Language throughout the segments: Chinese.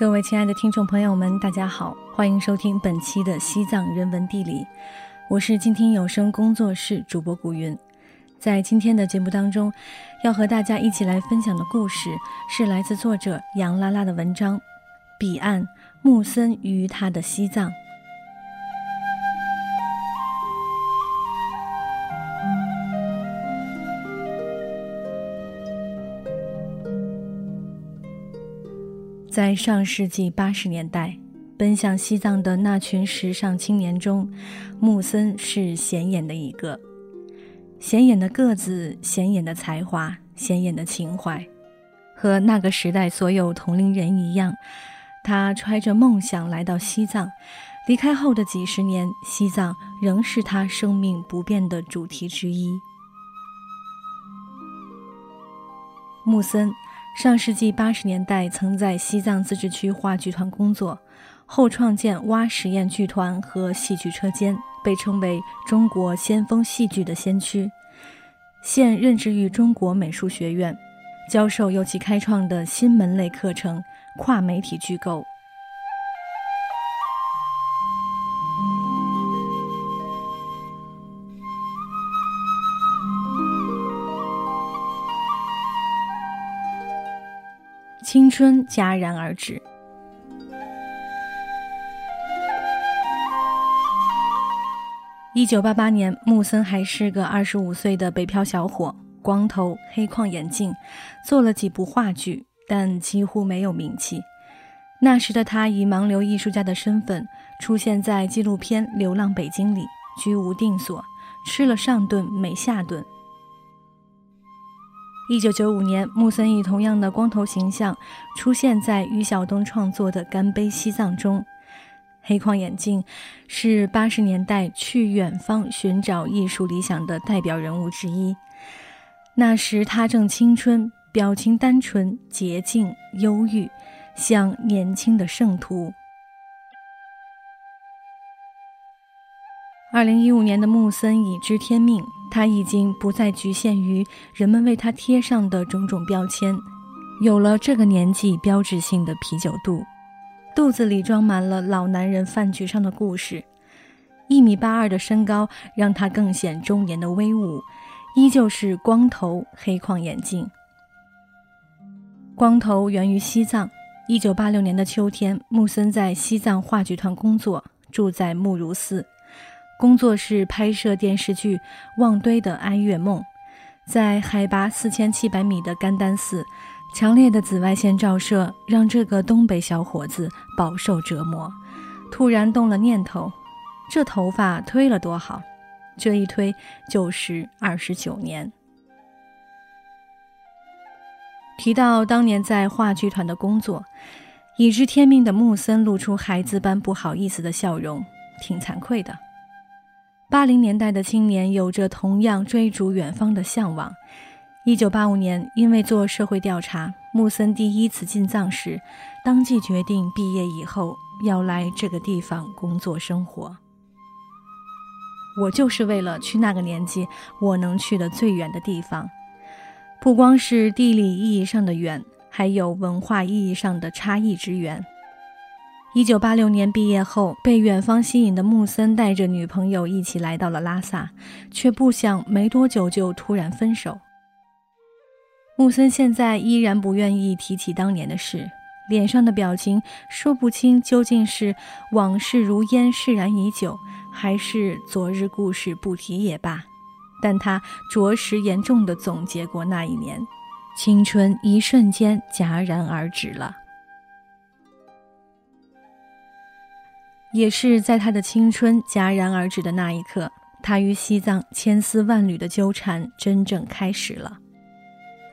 各位亲爱的听众朋友们，大家好，欢迎收听本期的西藏人文地理，我是静听有声工作室主播古云。在今天的节目当中，要和大家一起来分享的故事是来自作者杨拉拉的文章《彼岸木森与他的西藏》。在上世纪八十年代，奔向西藏的那群时尚青年中，木森是显眼的一个。显眼的个子，显眼的才华，显眼的情怀，和那个时代所有同龄人一样，他揣着梦想来到西藏。离开后的几十年，西藏仍是他生命不变的主题之一。木森。上世纪八十年代，曾在西藏自治区话剧团工作，后创建蛙实验剧团和戏剧车间，被称为中国先锋戏剧的先驱。现任职于中国美术学院，教授由其开创的新门类课程——跨媒体剧构。青春戛然而止。一九八八年，木森还是个二十五岁的北漂小伙，光头、黑框眼镜，做了几部话剧，但几乎没有名气。那时的他以盲流艺术家的身份出现在纪录片《流浪北京》里，居无定所，吃了上顿没下顿。一九九五年，木森以同样的光头形象出现在于晓东创作的《干杯西藏》中。黑框眼镜是八十年代去远方寻找艺术理想的代表人物之一。那时他正青春，表情单纯、洁净、忧郁，像年轻的圣徒。二零一五年的木森已知天命。他已经不再局限于人们为他贴上的种种标签，有了这个年纪标志性的啤酒肚，肚子里装满了老男人饭局上的故事。一米八二的身高让他更显中年的威武，依旧是光头黑框眼镜。光头源于西藏。一九八六年的秋天，木森在西藏话剧团工作，住在木如寺。工作是拍摄电视剧《望堆的哀乐梦》，在海拔四千七百米的甘丹寺，强烈的紫外线照射让这个东北小伙子饱受折磨。突然动了念头，这头发推了多好，这一推就是二十九年。提到当年在话剧团的工作，已知天命的木森露出孩子般不好意思的笑容，挺惭愧的。八零年代的青年有着同样追逐远方的向往。一九八五年，因为做社会调查，木森第一次进藏时，当即决定毕业以后要来这个地方工作生活。我就是为了去那个年纪我能去的最远的地方，不光是地理意义上的远，还有文化意义上的差异之远。一九八六年毕业后，被远方吸引的木森带着女朋友一起来到了拉萨，却不想没多久就突然分手。木森现在依然不愿意提起当年的事，脸上的表情说不清究竟是往事如烟释然已久，还是昨日故事不提也罢。但他着实严重的总结过那一年，青春一瞬间戛然而止了。也是在他的青春戛然而止的那一刻，他与西藏千丝万缕的纠缠真正开始了。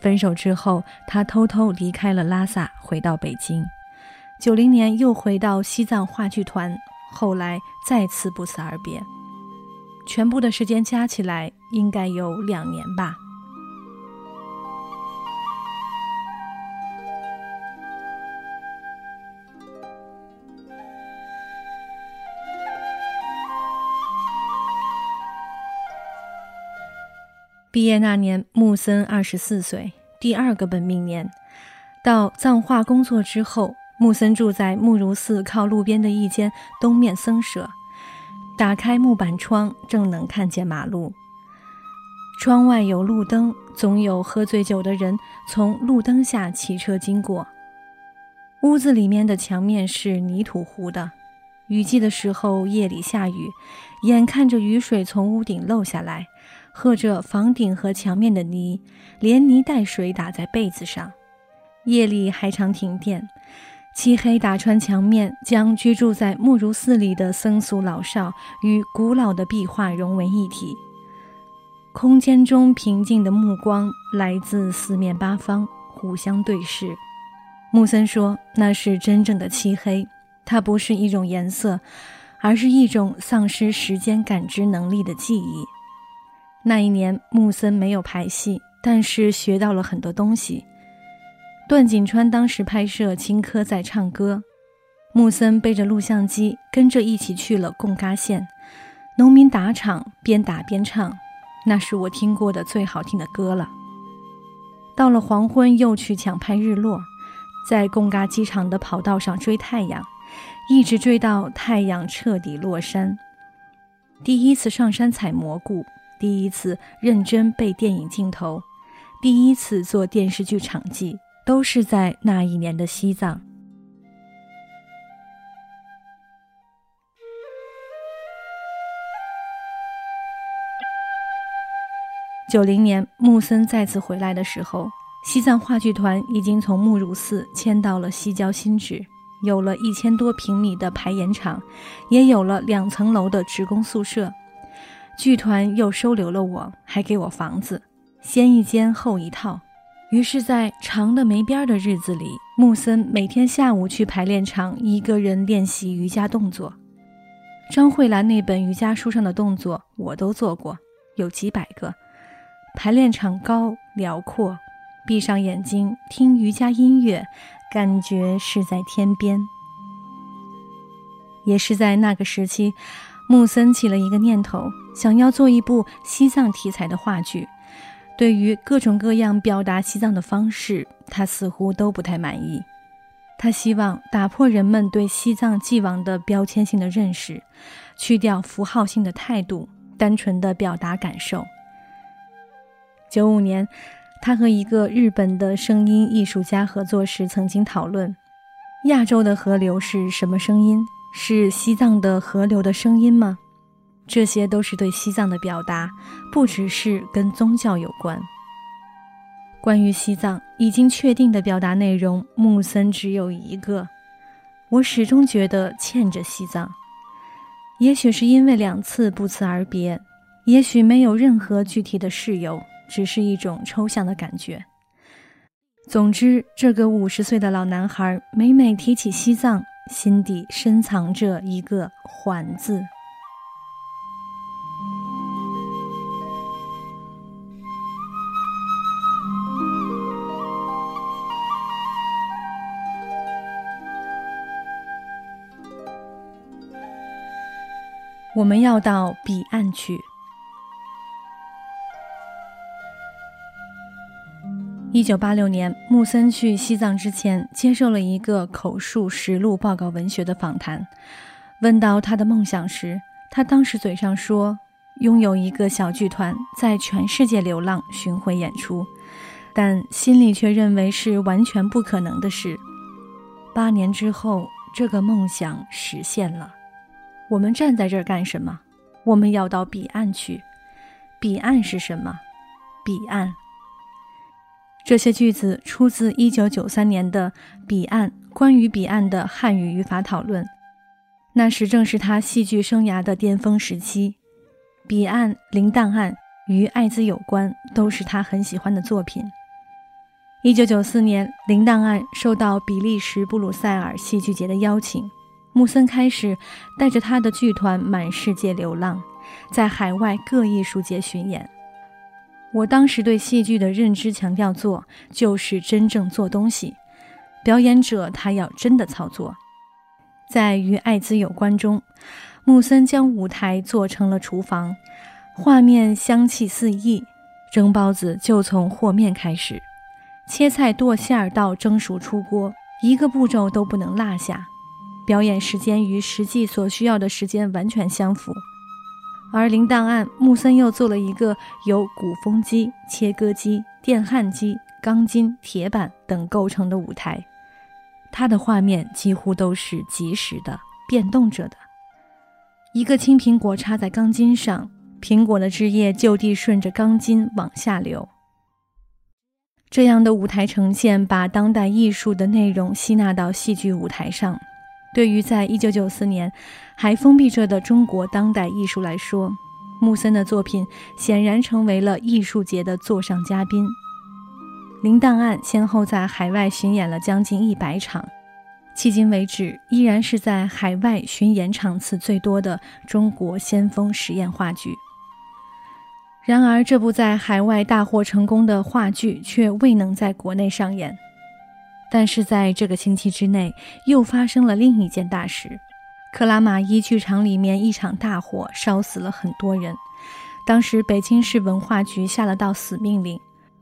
分手之后，他偷偷离开了拉萨，回到北京。九零年又回到西藏话剧团，后来再次不辞而别。全部的时间加起来，应该有两年吧。毕业那年，木森二十四岁，第二个本命年。到藏化工作之后，木森住在木如寺靠路边的一间东面僧舍，打开木板窗，正能看见马路。窗外有路灯，总有喝醉酒的人从路灯下骑车经过。屋子里面的墙面是泥土糊的，雨季的时候夜里下雨，眼看着雨水从屋顶漏下来，和着房顶和墙面的泥，连泥带水打在被子上。夜里还常停电。漆黑打穿墙面，将居住在木如寺里的僧俗老少与古老的壁画融为一体。空间中平静的目光来自四面八方，互相对视。木森说：“那是真正的漆黑，它不是一种颜色，而是一种丧失时间感知能力的记忆。”那一年，木森没有排戏，但是学到了很多东西。段锦川当时拍摄青稞在唱歌，木森背着录像机跟着一起去了贡嘎县，农民打场边打边唱，那是我听过的最好听的歌了。到了黄昏又去抢拍日落，在贡嘎机场的跑道上追太阳，一直追到太阳彻底落山。第一次上山采蘑菇，第一次认真背电影镜头，第一次做电视剧场记。都是在那一年的西藏。九零年，木森再次回来的时候，西藏话剧团已经从木如寺迁到了西郊新址，有了一千多平米的排演场，也有了两层楼的职工宿舍。剧团又收留了我，还给我房子，先一间后一套。于是，在长的没边的日子里，木森每天下午去排练场，一个人练习瑜伽动作。张慧兰那本瑜伽书上的动作，我都做过，有几百个。排练场高辽阔，闭上眼睛听瑜伽音乐，感觉是在天边。也是在那个时期，木森起了一个念头，想要做一部西藏题材的话剧。对于各种各样表达西藏的方式，他似乎都不太满意。他希望打破人们对西藏既往的标签性的认识，去掉符号性的态度，单纯的表达感受。九五年，他和一个日本的声音艺术家合作时，曾经讨论：亚洲的河流是什么声音？是西藏的河流的声音吗？这些都是对西藏的表达，不只是跟宗教有关。关于西藏已经确定的表达内容，木森只有一个。我始终觉得欠着西藏，也许是因为两次不辞而别，也许没有任何具体的事由，只是一种抽象的感觉。总之，这个五十岁的老男孩每每提起西藏，心底深藏着一个“缓”字。我们要到彼岸去。一九八六年，木森去西藏之前，接受了一个口述实录报告文学的访谈。问到他的梦想时，他当时嘴上说拥有一个小剧团，在全世界流浪巡回演出，但心里却认为是完全不可能的事。八年之后，这个梦想实现了。我们站在这儿干什么？我们要到彼岸去。彼岸是什么？彼岸。这些句子出自1993年的《彼岸》关于彼岸的汉语语法讨论。那时正是他戏剧生涯的巅峰时期。《彼岸》《零档案》与艾滋有关，都是他很喜欢的作品。1994年，《零档案》受到比利时布鲁塞尔戏剧节的邀请。木森开始带着他的剧团满世界流浪，在海外各艺术节巡演。我当时对戏剧的认知强调：做就是真正做东西，表演者他要真的操作。在与艾滋有关中，木森将舞台做成了厨房，画面香气四溢。蒸包子就从和面开始，切菜剁馅儿到蒸熟出锅。一个步骤都不能落下，表演时间与实际所需要的时间完全相符。而零档案，木森又做了一个由鼓风机、切割机、电焊机、钢筋、铁板等构成的舞台，它的画面几乎都是即时的、变动着的。一个青苹果插在钢筋上，苹果的汁液就地顺着钢筋往下流。这样的舞台呈现，把当代艺术的内容吸纳到戏剧舞台上。对于在一九九四年还封闭着的中国当代艺术来说，木森的作品显然成为了艺术节的座上嘉宾。《零档案》先后在海外巡演了将近一百场，迄今为止依然是在海外巡演场次最多的中国先锋实验话剧。然而，这部在海外大获成功的话剧却未能在国内上演。但是在这个星期之内，又发生了另一件大事：克拉玛依剧场里面一场大火，烧死了很多人。当时北京市文化局下了道死命令，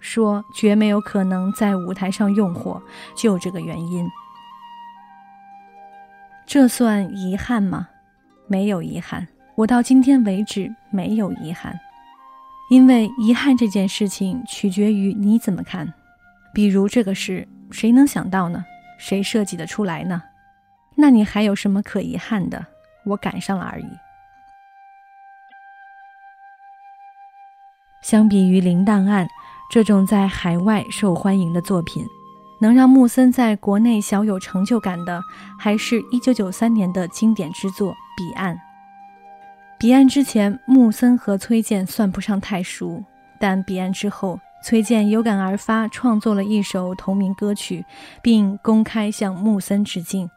说绝没有可能在舞台上用火，就这个原因。这算遗憾吗？没有遗憾，我到今天为止没有遗憾，因为遗憾这件事情取决于你怎么看。比如这个事。谁能想到呢？谁设计得出来呢？那你还有什么可遗憾的？我赶上了而已。相比于《零档案》这种在海外受欢迎的作品，能让木森在国内小有成就感的，还是一九九三年的经典之作《彼岸》。《彼岸》之前，木森和崔健算不上太熟，但《彼岸》之后。崔健有感而发，创作了一首同名歌曲，并公开向木森致敬。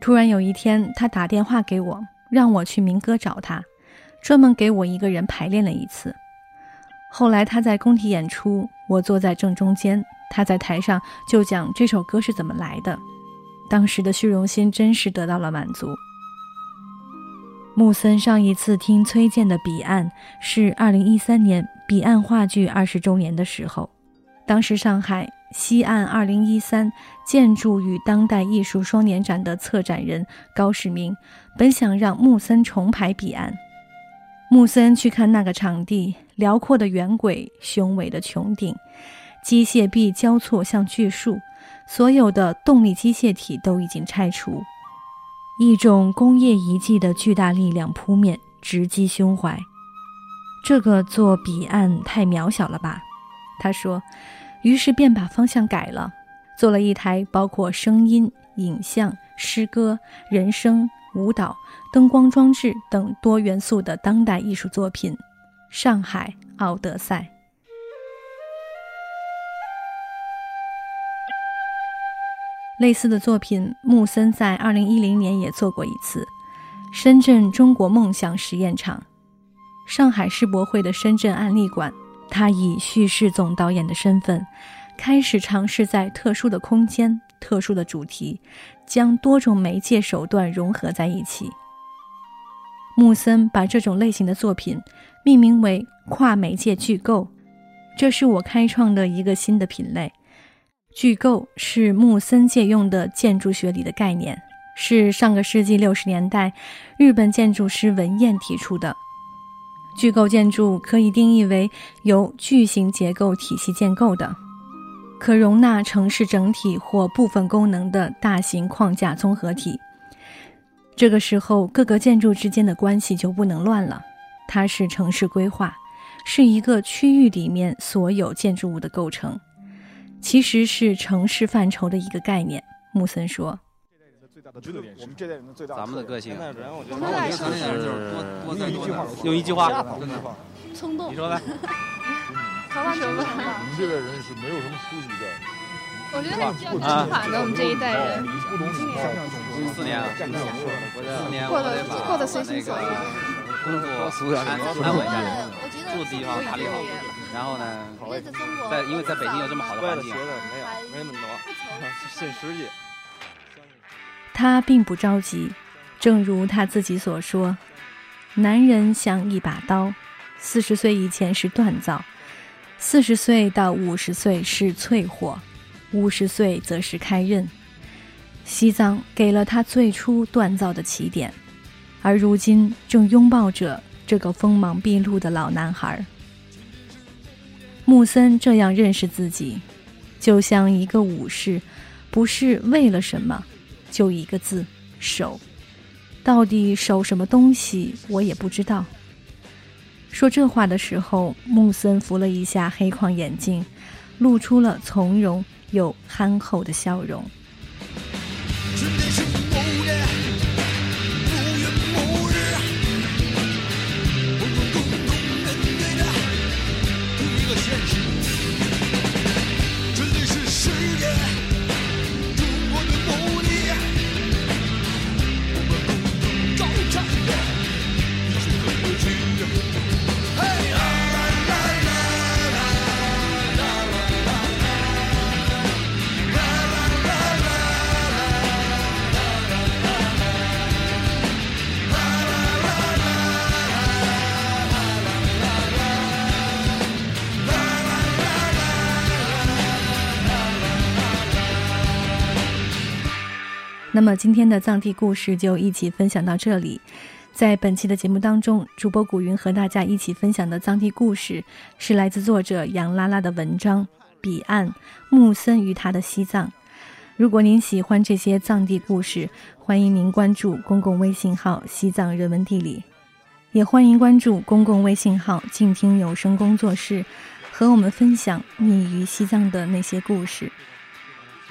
突然有一天，他打电话给我，让我去民歌找他，专门给我一个人排练了一次。后来他在工体演出，我坐在正中间，他在台上就讲这首歌是怎么来的。当时的虚荣心真是得到了满足。木森上一次听崔健的《彼岸》是二零一三年。彼岸话剧二十周年的时候，当时上海西岸二零一三建筑与当代艺术双年展的策展人高世明，本想让木森重排彼岸。木森去看那个场地，辽阔的圆轨，雄伟的穹顶，机械臂交错像巨树，所有的动力机械体都已经拆除，一种工业遗迹的巨大力量扑面，直击胸怀。这个做彼岸太渺小了吧？他说，于是便把方向改了，做了一台包括声音、影像、诗歌、人声、舞蹈、灯光装置等多元素的当代艺术作品《上海奥德赛》。类似的作品，穆森在2010年也做过一次，《深圳中国梦想实验场》。上海世博会的深圳案例馆，他以叙事总导演的身份，开始尝试在特殊的空间、特殊的主题，将多种媒介手段融合在一起。木森把这种类型的作品命名为跨媒介剧构，这是我开创的一个新的品类。剧构是木森借用的建筑学里的概念，是上个世纪六十年代日本建筑师文彦提出的。巨构建筑可以定义为由巨型结构体系建构的，可容纳城市整体或部分功能的大型框架综合体。这个时候，各个建筑之间的关系就不能乱了。它是城市规划，是一个区域里面所有建筑物的构成，其实是城市范畴的一个概念。穆森说。我们这代人的最大，咱们的个性。我们的个性就是多多再多，用一句话，冲动。你说呗。好吧，我们这代人是没有什么出息的。我觉得比较正法的，我们这一代人。四年了，四年过得过得随心所欲。工作安安稳下来，住的地方打理好，然后呢，在因为在北京有这么好的环境，没有没那么多，现实际。他并不着急，正如他自己所说：“男人像一把刀，四十岁以前是锻造，四十岁到五十岁是淬火，五十岁则是开刃。西藏给了他最初锻造的起点，而如今正拥抱着这个锋芒毕露的老男孩。穆森这样认识自己，就像一个武士，不是为了什么，就一个字：守。到底守什么东西，我也不知道。说这话的时候，木森扶了一下黑框眼镜，露出了从容又憨厚的笑容。那么今天的藏地故事就一起分享到这里。在本期的节目当中，主播古云和大家一起分享的藏地故事是来自作者杨拉拉的文章《彼岸木森与他的西藏》。如果您喜欢这些藏地故事，欢迎您关注公共微信号“西藏人文地理”，也欢迎关注公共微信号“静听有声工作室”，和我们分享你与西藏的那些故事。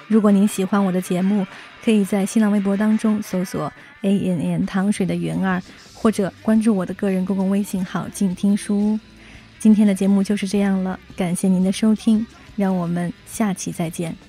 如果您喜欢我的节目，可以在新浪微博当中搜索 “a n n 糖水的云儿”，或者关注我的个人公共微信号“静听书屋”。今天的节目就是这样了，感谢您的收听，让我们下期再见。